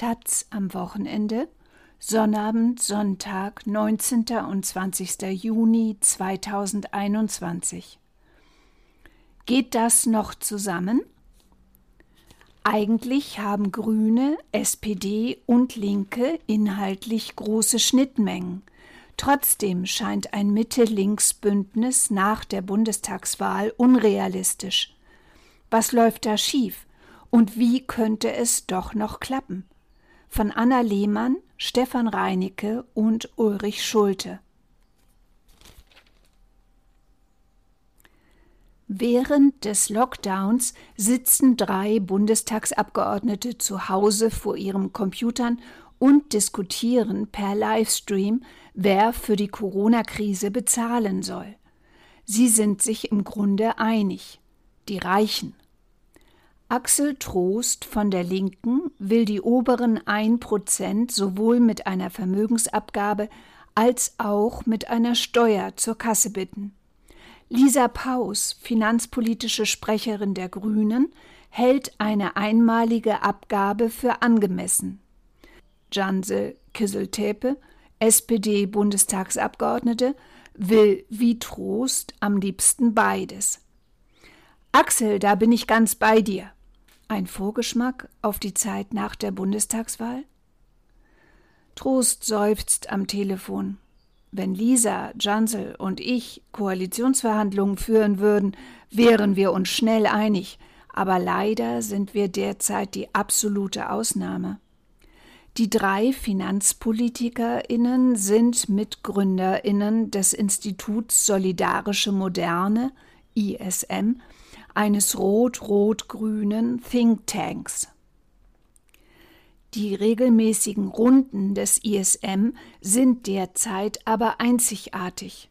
Taz am Wochenende, Sonnabend, Sonntag, 19. und 20. Juni 2021. Geht das noch zusammen? Eigentlich haben Grüne, SPD und Linke inhaltlich große Schnittmengen. Trotzdem scheint ein Mitte-Links-Bündnis nach der Bundestagswahl unrealistisch. Was läuft da schief? Und wie könnte es doch noch klappen? Von Anna Lehmann, Stefan Reinicke und Ulrich Schulte. Während des Lockdowns sitzen drei Bundestagsabgeordnete zu Hause vor ihren Computern und diskutieren per Livestream, wer für die Corona-Krise bezahlen soll. Sie sind sich im Grunde einig, die Reichen. Axel Trost von der Linken will die oberen 1% sowohl mit einer Vermögensabgabe als auch mit einer Steuer zur Kasse bitten. Lisa Paus, finanzpolitische Sprecherin der Grünen, hält eine einmalige Abgabe für angemessen. Janse Kisseltepe, SPD-Bundestagsabgeordnete, will wie Trost am liebsten beides. Axel, da bin ich ganz bei dir. Ein Vorgeschmack auf die Zeit nach der Bundestagswahl? Trost seufzt am Telefon. Wenn Lisa, Jansel und ich Koalitionsverhandlungen führen würden, wären wir uns schnell einig, aber leider sind wir derzeit die absolute Ausnahme. Die drei Finanzpolitikerinnen sind Mitgründerinnen des Instituts Solidarische Moderne ISM, eines rot-rot-grünen Thinktanks. Die regelmäßigen Runden des ISM sind derzeit aber einzigartig.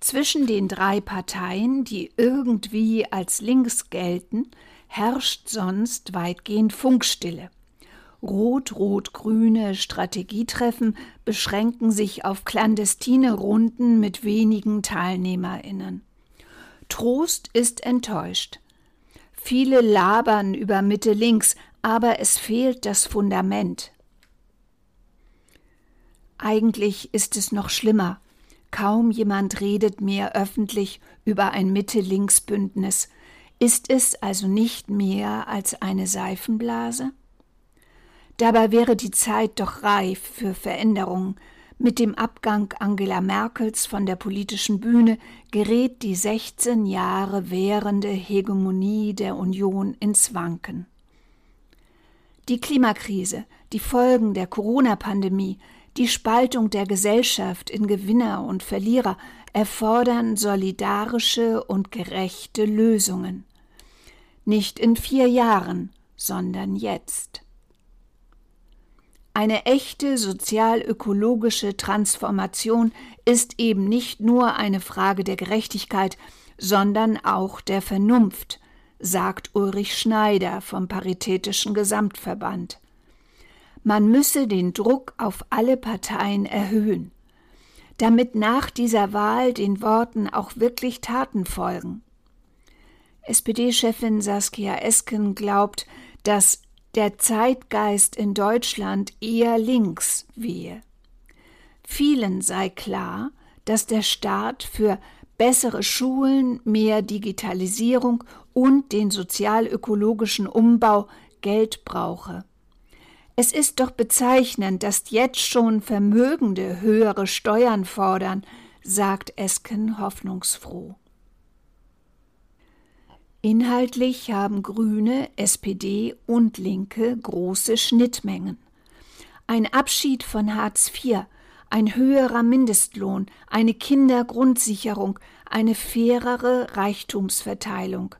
Zwischen den drei Parteien, die irgendwie als links gelten, herrscht sonst weitgehend Funkstille. Rot-Rot-Grüne Strategietreffen beschränken sich auf clandestine Runden mit wenigen TeilnehmerInnen. Trost ist enttäuscht. Viele labern über Mitte links, aber es fehlt das Fundament. Eigentlich ist es noch schlimmer. Kaum jemand redet mehr öffentlich über ein Mitte-Links-Bündnis. Ist es also nicht mehr als eine Seifenblase? Dabei wäre die Zeit doch reif für Veränderungen. Mit dem Abgang Angela Merkels von der politischen Bühne gerät die 16 Jahre währende Hegemonie der Union ins Wanken. Die Klimakrise, die Folgen der Corona-Pandemie, die Spaltung der Gesellschaft in Gewinner und Verlierer erfordern solidarische und gerechte Lösungen. Nicht in vier Jahren, sondern jetzt. Eine echte sozial-ökologische Transformation ist eben nicht nur eine Frage der Gerechtigkeit, sondern auch der Vernunft, sagt Ulrich Schneider vom Paritätischen Gesamtverband. Man müsse den Druck auf alle Parteien erhöhen, damit nach dieser Wahl den Worten auch wirklich Taten folgen. SPD-Chefin Saskia Esken glaubt, dass der Zeitgeist in Deutschland eher links wehe. Vielen sei klar, dass der Staat für bessere Schulen, mehr Digitalisierung und den sozialökologischen Umbau Geld brauche. Es ist doch bezeichnend, dass jetzt schon Vermögende höhere Steuern fordern, sagt Esken hoffnungsfroh. Inhaltlich haben Grüne, SPD und Linke große Schnittmengen. Ein Abschied von Hartz IV, ein höherer Mindestlohn, eine Kindergrundsicherung, eine fairere Reichtumsverteilung.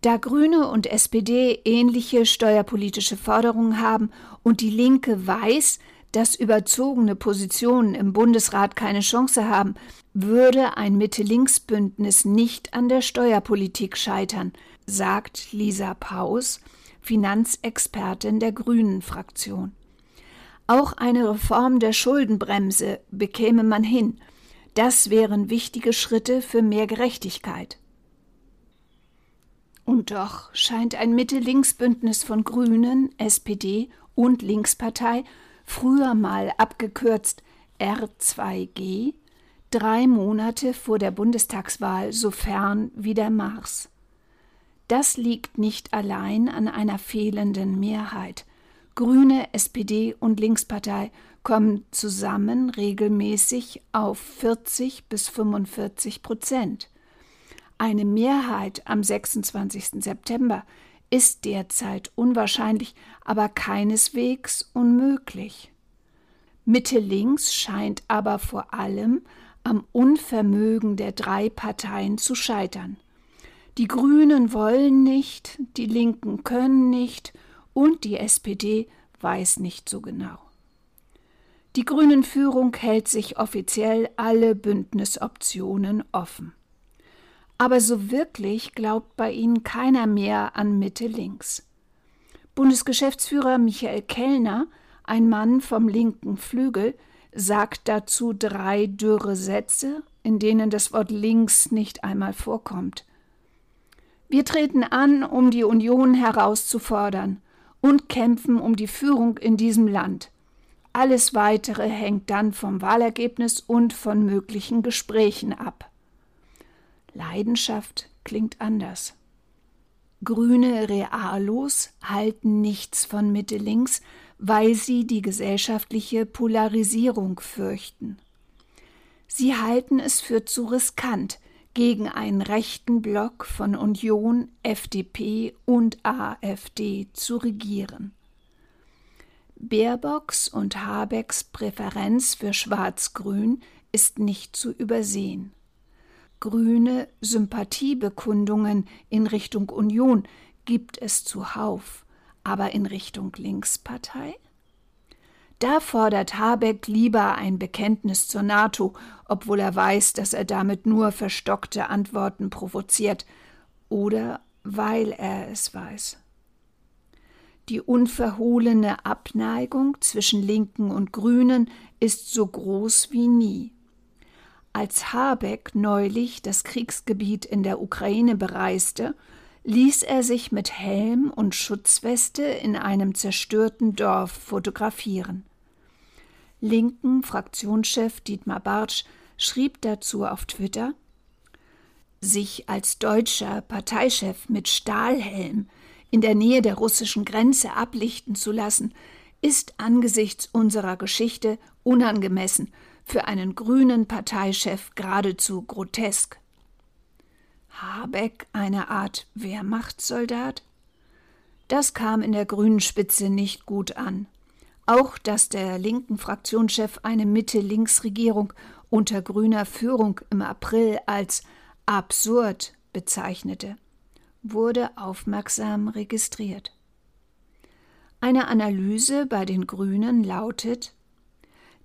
Da Grüne und SPD ähnliche steuerpolitische Forderungen haben und die Linke weiß, dass überzogene Positionen im Bundesrat keine Chance haben, würde ein Mitte-Links-Bündnis nicht an der Steuerpolitik scheitern, sagt Lisa Paus, Finanzexpertin der Grünen-Fraktion. Auch eine Reform der Schuldenbremse bekäme man hin. Das wären wichtige Schritte für mehr Gerechtigkeit. Und doch scheint ein Mitte-Links-Bündnis von Grünen, SPD und Linkspartei, früher mal abgekürzt R2G, drei Monate vor der Bundestagswahl so fern wie der Mars. Das liegt nicht allein an einer fehlenden Mehrheit. Grüne, SPD und Linkspartei kommen zusammen regelmäßig auf 40 bis 45 Prozent. Eine Mehrheit am 26. September ist derzeit unwahrscheinlich, aber keineswegs unmöglich. Mitte links scheint aber vor allem am Unvermögen der drei Parteien zu scheitern. Die Grünen wollen nicht, die Linken können nicht und die SPD weiß nicht so genau. Die Grünen Führung hält sich offiziell alle Bündnisoptionen offen. Aber so wirklich glaubt bei ihnen keiner mehr an Mitte links. Bundesgeschäftsführer Michael Kellner, ein Mann vom linken Flügel, sagt dazu drei dürre Sätze, in denen das Wort links nicht einmal vorkommt. Wir treten an, um die Union herauszufordern und kämpfen um die Führung in diesem Land. Alles Weitere hängt dann vom Wahlergebnis und von möglichen Gesprächen ab. Leidenschaft klingt anders. Grüne Realos halten nichts von Mitte links, weil sie die gesellschaftliche Polarisierung fürchten. Sie halten es für zu riskant, gegen einen rechten Block von Union, FDP und AfD zu regieren. Baerbocks und Habecks Präferenz für Schwarz-Grün ist nicht zu übersehen grüne Sympathiebekundungen in Richtung Union gibt es zuhauf, aber in Richtung Linkspartei? Da fordert Habeck lieber ein Bekenntnis zur NATO, obwohl er weiß, dass er damit nur verstockte Antworten provoziert, oder weil er es weiß. Die unverhohlene Abneigung zwischen Linken und Grünen ist so groß wie nie. Als Habeck neulich das Kriegsgebiet in der Ukraine bereiste, ließ er sich mit Helm und Schutzweste in einem zerstörten Dorf fotografieren. Linken Fraktionschef Dietmar Bartsch schrieb dazu auf Twitter sich als deutscher Parteichef mit Stahlhelm in der Nähe der russischen Grenze ablichten zu lassen, ist angesichts unserer Geschichte unangemessen für einen grünen Parteichef geradezu grotesk. Habeck eine Art Wehrmachtssoldat? Das kam in der grünen Spitze nicht gut an. Auch dass der linken Fraktionschef eine Mitte-Links-Regierung unter grüner Führung im April als absurd bezeichnete, wurde aufmerksam registriert. Eine Analyse bei den Grünen lautet,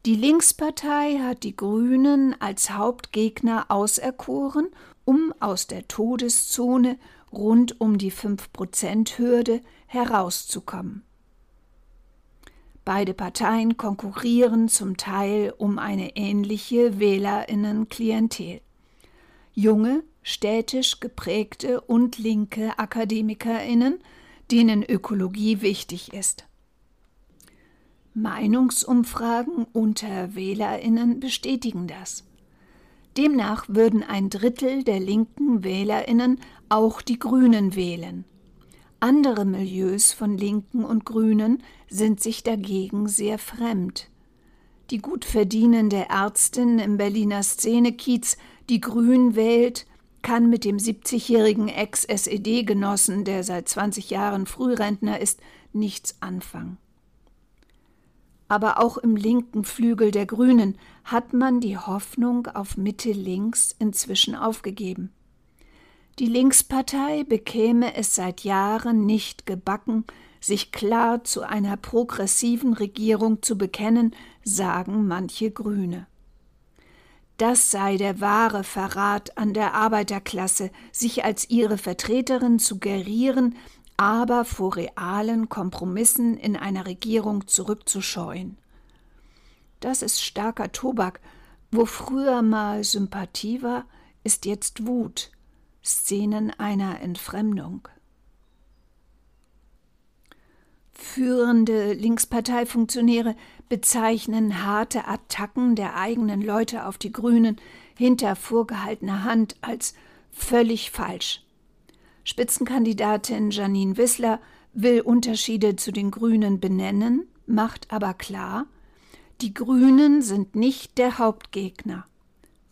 die Linkspartei hat die Grünen als Hauptgegner auserkoren, um aus der Todeszone rund um die 5-Prozent-Hürde herauszukommen. Beide Parteien konkurrieren zum Teil um eine ähnliche Wählerinnenklientel. Junge, städtisch geprägte und linke Akademikerinnen, denen Ökologie wichtig ist. Meinungsumfragen unter Wählerinnen bestätigen das. Demnach würden ein Drittel der linken Wählerinnen auch die Grünen wählen. Andere Milieus von Linken und Grünen sind sich dagegen sehr fremd. Die gut verdienende Ärztin im Berliner Szenekiez, die Grün wählt, kann mit dem 70-jährigen Ex-SED-Genossen, der seit 20 Jahren Frührentner ist, nichts anfangen aber auch im linken Flügel der Grünen hat man die Hoffnung auf Mitte links inzwischen aufgegeben. Die Linkspartei bekäme es seit Jahren nicht gebacken, sich klar zu einer progressiven Regierung zu bekennen, sagen manche Grüne. Das sei der wahre Verrat an der Arbeiterklasse, sich als ihre Vertreterin zu gerieren, aber vor realen Kompromissen in einer Regierung zurückzuscheuen. Das ist starker Tobak. Wo früher mal Sympathie war, ist jetzt Wut, Szenen einer Entfremdung. Führende Linksparteifunktionäre bezeichnen harte Attacken der eigenen Leute auf die Grünen hinter vorgehaltener Hand als völlig falsch. Spitzenkandidatin Janine Wissler will Unterschiede zu den Grünen benennen, macht aber klar, die Grünen sind nicht der Hauptgegner.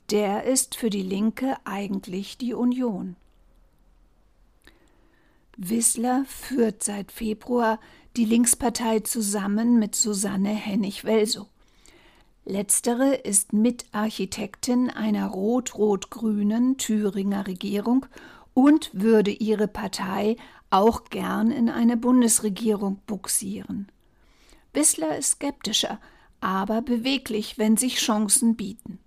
Der ist für die Linke eigentlich die Union. Wissler führt seit Februar die Linkspartei zusammen mit Susanne Hennig-Welsow. Letztere ist Mitarchitektin einer rot-rot-grünen Thüringer Regierung und würde ihre Partei auch gern in eine Bundesregierung buxieren. Wissler ist skeptischer, aber beweglich, wenn sich Chancen bieten.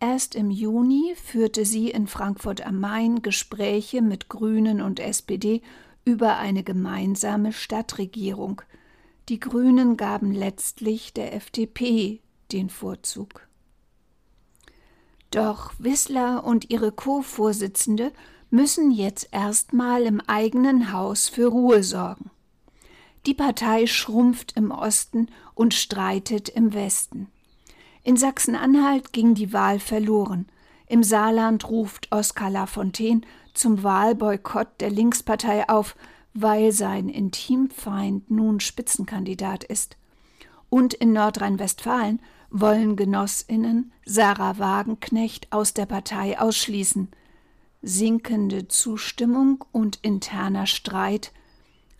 Erst im Juni führte sie in Frankfurt am Main Gespräche mit Grünen und SPD über eine gemeinsame Stadtregierung. Die Grünen gaben letztlich der FDP den Vorzug. Doch Wissler und ihre Co-Vorsitzende müssen jetzt erstmal im eigenen Haus für Ruhe sorgen. Die Partei schrumpft im Osten und streitet im Westen. In Sachsen-Anhalt ging die Wahl verloren. Im Saarland ruft Oskar Lafontaine zum Wahlboykott der Linkspartei auf, weil sein Intimfeind nun Spitzenkandidat ist. Und in Nordrhein-Westfalen wollen Genossinnen Sarah Wagenknecht aus der Partei ausschließen. Sinkende Zustimmung und interner Streit,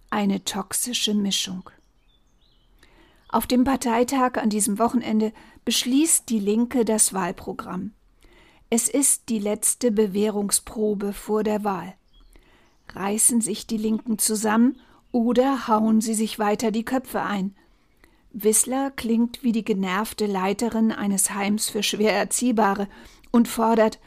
eine toxische Mischung. Auf dem Parteitag an diesem Wochenende beschließt die Linke das Wahlprogramm. Es ist die letzte Bewährungsprobe vor der Wahl. Reißen sich die Linken zusammen oder hauen sie sich weiter die Köpfe ein? Wissler klingt wie die genervte Leiterin eines Heims für schwer Erziehbare und fordert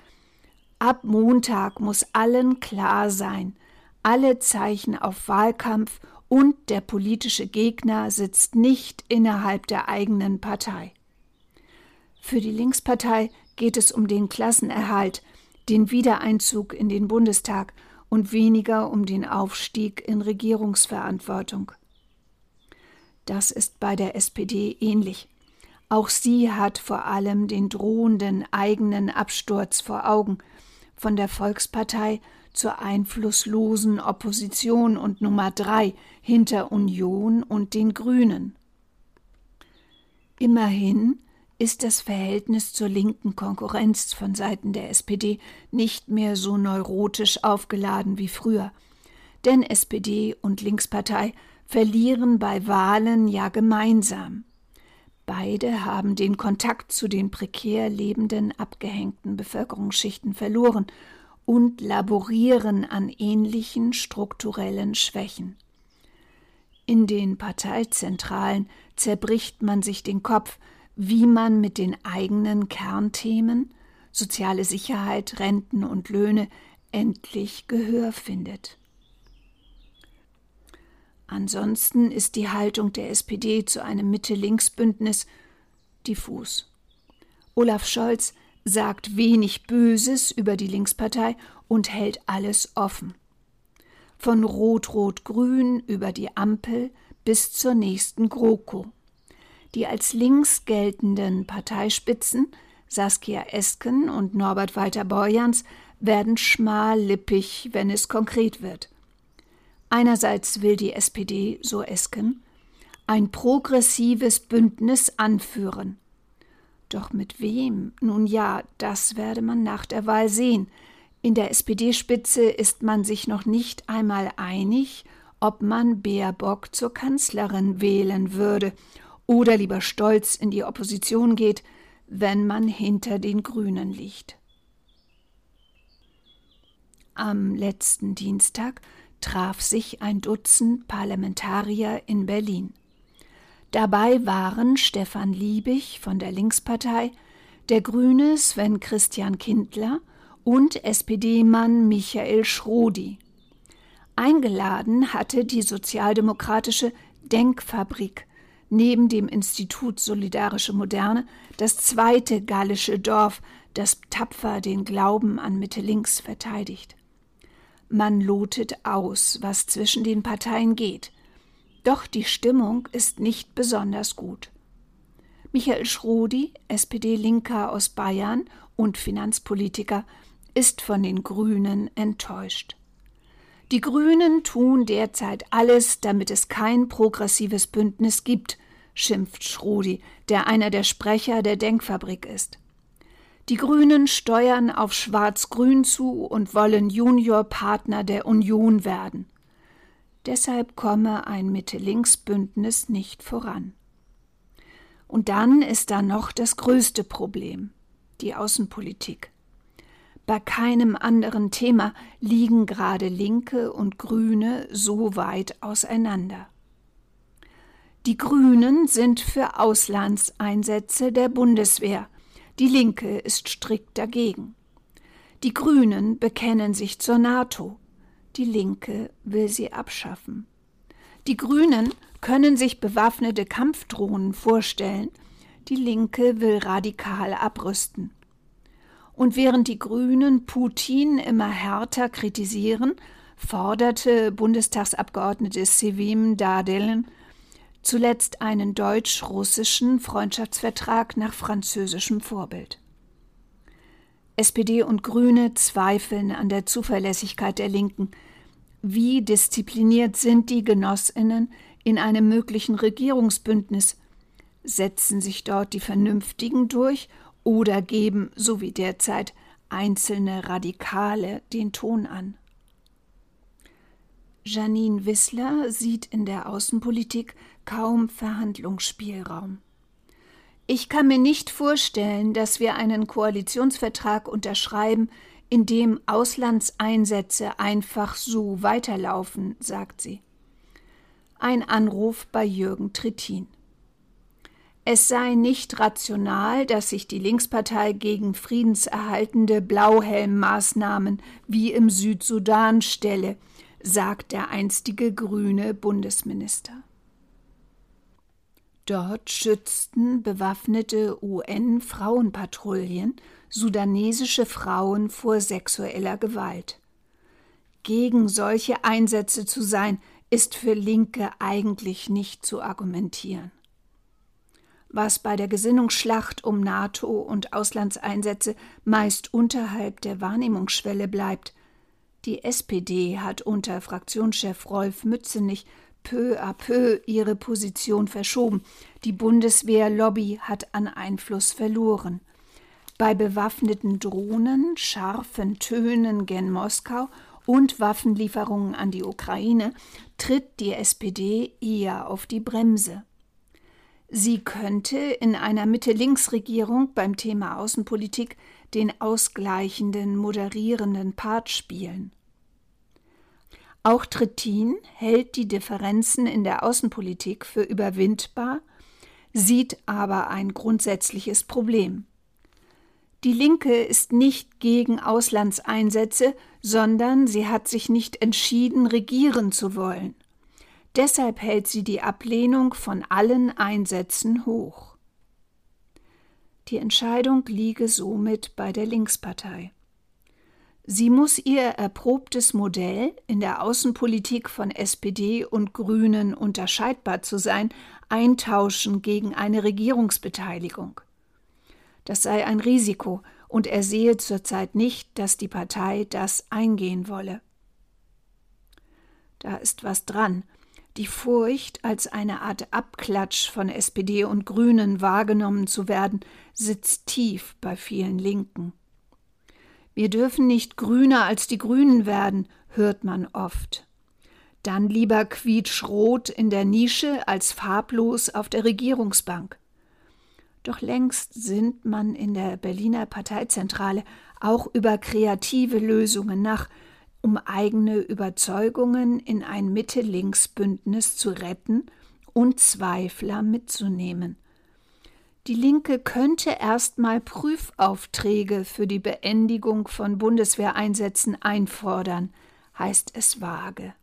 Ab Montag muss allen klar sein, alle Zeichen auf Wahlkampf und der politische Gegner sitzt nicht innerhalb der eigenen Partei. Für die Linkspartei geht es um den Klassenerhalt, den Wiedereinzug in den Bundestag und weniger um den Aufstieg in Regierungsverantwortung. Das ist bei der SPD ähnlich. Auch sie hat vor allem den drohenden eigenen Absturz vor Augen, von der Volkspartei zur einflusslosen Opposition und Nummer drei hinter Union und den Grünen. Immerhin ist das Verhältnis zur linken Konkurrenz von Seiten der SPD nicht mehr so neurotisch aufgeladen wie früher. Denn SPD und Linkspartei verlieren bei Wahlen ja gemeinsam. Beide haben den Kontakt zu den prekär lebenden, abgehängten Bevölkerungsschichten verloren und laborieren an ähnlichen strukturellen Schwächen. In den Parteizentralen zerbricht man sich den Kopf, wie man mit den eigenen Kernthemen soziale Sicherheit, Renten und Löhne endlich Gehör findet. Ansonsten ist die Haltung der SPD zu einem Mitte-Links-Bündnis diffus. Olaf Scholz sagt wenig Böses über die Linkspartei und hält alles offen. Von Rot-Rot-Grün über die Ampel bis zur nächsten GroKo. Die als links geltenden Parteispitzen Saskia Esken und Norbert Walter Borjans werden schmallippig, wenn es konkret wird. Einerseits will die SPD, so Esken, ein progressives Bündnis anführen. Doch mit wem? Nun ja, das werde man nach der Wahl sehen. In der SPD-Spitze ist man sich noch nicht einmal einig, ob man Baerbock zur Kanzlerin wählen würde oder lieber stolz in die Opposition geht, wenn man hinter den Grünen liegt. Am letzten Dienstag traf sich ein Dutzend Parlamentarier in Berlin. Dabei waren Stefan Liebig von der Linkspartei, der Grüne Sven Christian Kindler und SPD-Mann Michael Schrodi. Eingeladen hatte die sozialdemokratische Denkfabrik neben dem Institut Solidarische Moderne das zweite gallische Dorf, das tapfer den Glauben an Mitte links verteidigt. Man lotet aus, was zwischen den Parteien geht. Doch die Stimmung ist nicht besonders gut. Michael Schrodi, SPD-Linker aus Bayern und Finanzpolitiker, ist von den Grünen enttäuscht. Die Grünen tun derzeit alles, damit es kein progressives Bündnis gibt, schimpft Schrodi, der einer der Sprecher der Denkfabrik ist. Die Grünen steuern auf Schwarz-Grün zu und wollen Juniorpartner der Union werden. Deshalb komme ein Mitte-Links-Bündnis nicht voran. Und dann ist da noch das größte Problem, die Außenpolitik. Bei keinem anderen Thema liegen gerade Linke und Grüne so weit auseinander. Die Grünen sind für Auslandseinsätze der Bundeswehr, die Linke ist strikt dagegen. Die Grünen bekennen sich zur NATO, die Linke will sie abschaffen. Die Grünen können sich bewaffnete Kampfdrohnen vorstellen, die Linke will radikal abrüsten. Und während die Grünen Putin immer härter kritisieren, forderte Bundestagsabgeordnete Sevim Dardelen zuletzt einen deutsch-russischen Freundschaftsvertrag nach französischem Vorbild. SPD und Grüne zweifeln an der Zuverlässigkeit der Linken. Wie diszipliniert sind die Genossinnen in einem möglichen Regierungsbündnis? Setzen sich dort die Vernünftigen durch oder geben, so wie derzeit, einzelne Radikale den Ton an. Janine Wissler sieht in der Außenpolitik kaum Verhandlungsspielraum. Ich kann mir nicht vorstellen, dass wir einen Koalitionsvertrag unterschreiben, in dem Auslandseinsätze einfach so weiterlaufen, sagt sie. Ein Anruf bei Jürgen Trittin. Es sei nicht rational, dass sich die Linkspartei gegen friedenserhaltende Blauhelmmaßnahmen wie im Südsudan stelle, sagt der einstige grüne Bundesminister. Dort schützten bewaffnete UN-Frauenpatrouillen sudanesische Frauen vor sexueller Gewalt. Gegen solche Einsätze zu sein, ist für Linke eigentlich nicht zu argumentieren was bei der Gesinnungsschlacht um NATO und Auslandseinsätze meist unterhalb der Wahrnehmungsschwelle bleibt. Die SPD hat unter Fraktionschef Rolf Mützenich peu à peu ihre Position verschoben. Die Bundeswehr-Lobby hat an Einfluss verloren. Bei bewaffneten Drohnen, scharfen Tönen gen Moskau und Waffenlieferungen an die Ukraine tritt die SPD eher auf die Bremse. Sie könnte in einer Mitte-Links-Regierung beim Thema Außenpolitik den ausgleichenden, moderierenden Part spielen. Auch Trittin hält die Differenzen in der Außenpolitik für überwindbar, sieht aber ein grundsätzliches Problem. Die Linke ist nicht gegen Auslandseinsätze, sondern sie hat sich nicht entschieden, regieren zu wollen. Deshalb hält sie die Ablehnung von allen Einsätzen hoch. Die Entscheidung liege somit bei der Linkspartei. Sie muss ihr erprobtes Modell, in der Außenpolitik von SPD und Grünen unterscheidbar zu sein, eintauschen gegen eine Regierungsbeteiligung. Das sei ein Risiko, und er sehe zurzeit nicht, dass die Partei das eingehen wolle. Da ist was dran, die Furcht, als eine Art Abklatsch von SPD und Grünen wahrgenommen zu werden, sitzt tief bei vielen Linken. Wir dürfen nicht grüner als die Grünen werden, hört man oft. Dann lieber quietschrot in der Nische als farblos auf der Regierungsbank. Doch längst sinnt man in der Berliner Parteizentrale auch über kreative Lösungen nach, um eigene Überzeugungen in ein Mitte-Links-Bündnis zu retten und Zweifler mitzunehmen. Die Linke könnte erstmal Prüfaufträge für die Beendigung von Bundeswehreinsätzen einfordern, heißt es vage.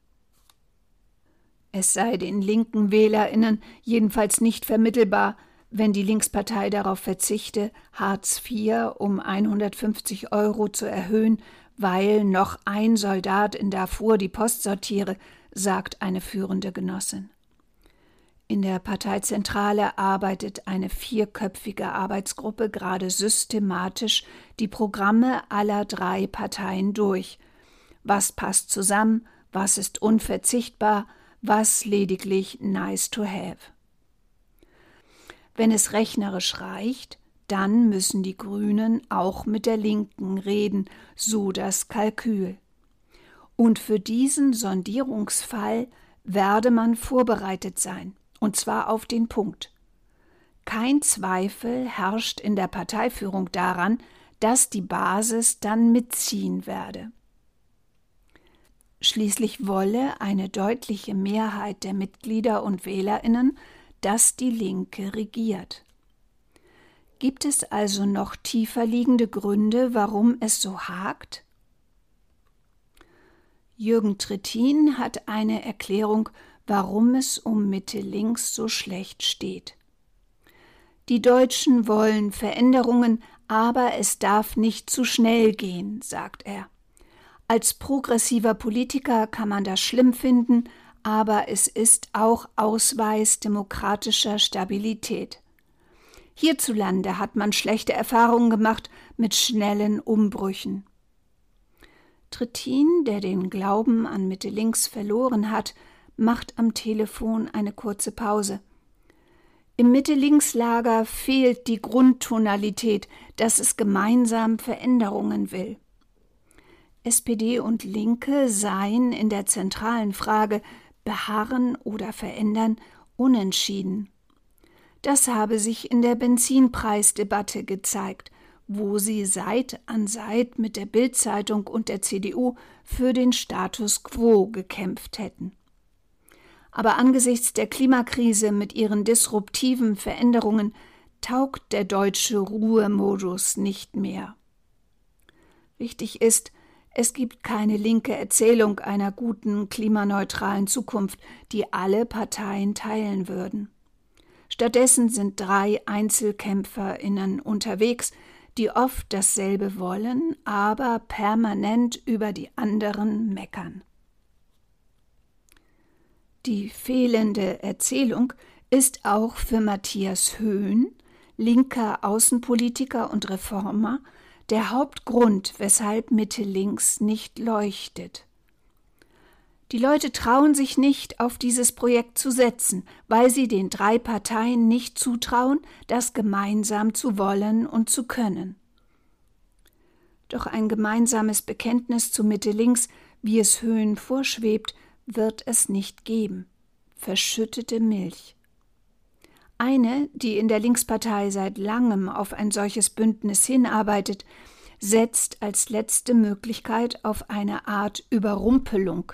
Es sei den linken Wählerinnen jedenfalls nicht vermittelbar, wenn die Linkspartei darauf verzichte, Hartz IV um 150 Euro zu erhöhen, weil noch ein Soldat in Darfur die Post sortiere, sagt eine führende Genossin. In der Parteizentrale arbeitet eine vierköpfige Arbeitsgruppe gerade systematisch die Programme aller drei Parteien durch. Was passt zusammen, was ist unverzichtbar, was lediglich nice to have. Wenn es rechnerisch reicht, dann müssen die Grünen auch mit der Linken reden, so das Kalkül. Und für diesen Sondierungsfall werde man vorbereitet sein und zwar auf den Punkt. Kein Zweifel herrscht in der Parteiführung daran, dass die Basis dann mitziehen werde. Schließlich wolle eine deutliche Mehrheit der Mitglieder und Wählerinnen, dass die Linke regiert. Gibt es also noch tiefer liegende Gründe, warum es so hakt? Jürgen Trittin hat eine Erklärung warum es um Mitte links so schlecht steht. Die Deutschen wollen Veränderungen, aber es darf nicht zu schnell gehen, sagt er. Als progressiver Politiker kann man das schlimm finden, aber es ist auch Ausweis demokratischer Stabilität. Hierzulande hat man schlechte Erfahrungen gemacht mit schnellen Umbrüchen. Trittin, der den Glauben an Mitte links verloren hat, macht am Telefon eine kurze Pause. Im Mitte-Links-Lager fehlt die Grundtonalität, dass es gemeinsam Veränderungen will. SPD und Linke seien in der zentralen Frage beharren oder verändern unentschieden. Das habe sich in der Benzinpreisdebatte gezeigt, wo sie Seit an Seit mit der Bildzeitung und der CDU für den Status quo gekämpft hätten. Aber angesichts der Klimakrise mit ihren disruptiven Veränderungen taugt der deutsche Ruhemodus nicht mehr. Wichtig ist, es gibt keine linke Erzählung einer guten klimaneutralen Zukunft, die alle Parteien teilen würden. Stattdessen sind drei Einzelkämpferinnen unterwegs, die oft dasselbe wollen, aber permanent über die anderen meckern. Die fehlende Erzählung ist auch für Matthias Höhn, linker Außenpolitiker und Reformer, der Hauptgrund, weshalb Mitte links nicht leuchtet. Die Leute trauen sich nicht, auf dieses Projekt zu setzen, weil sie den drei Parteien nicht zutrauen, das gemeinsam zu wollen und zu können. Doch ein gemeinsames Bekenntnis zu Mitte links, wie es Höhen vorschwebt, wird es nicht geben. Verschüttete Milch. Eine, die in der Linkspartei seit langem auf ein solches Bündnis hinarbeitet, setzt als letzte Möglichkeit auf eine Art Überrumpelung.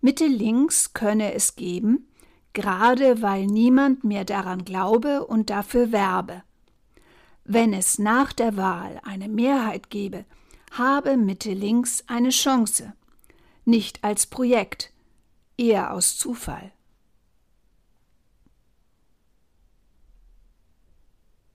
Mitte links könne es geben, gerade weil niemand mehr daran glaube und dafür werbe. Wenn es nach der Wahl eine Mehrheit gebe, habe Mitte links eine Chance nicht als Projekt, eher aus Zufall.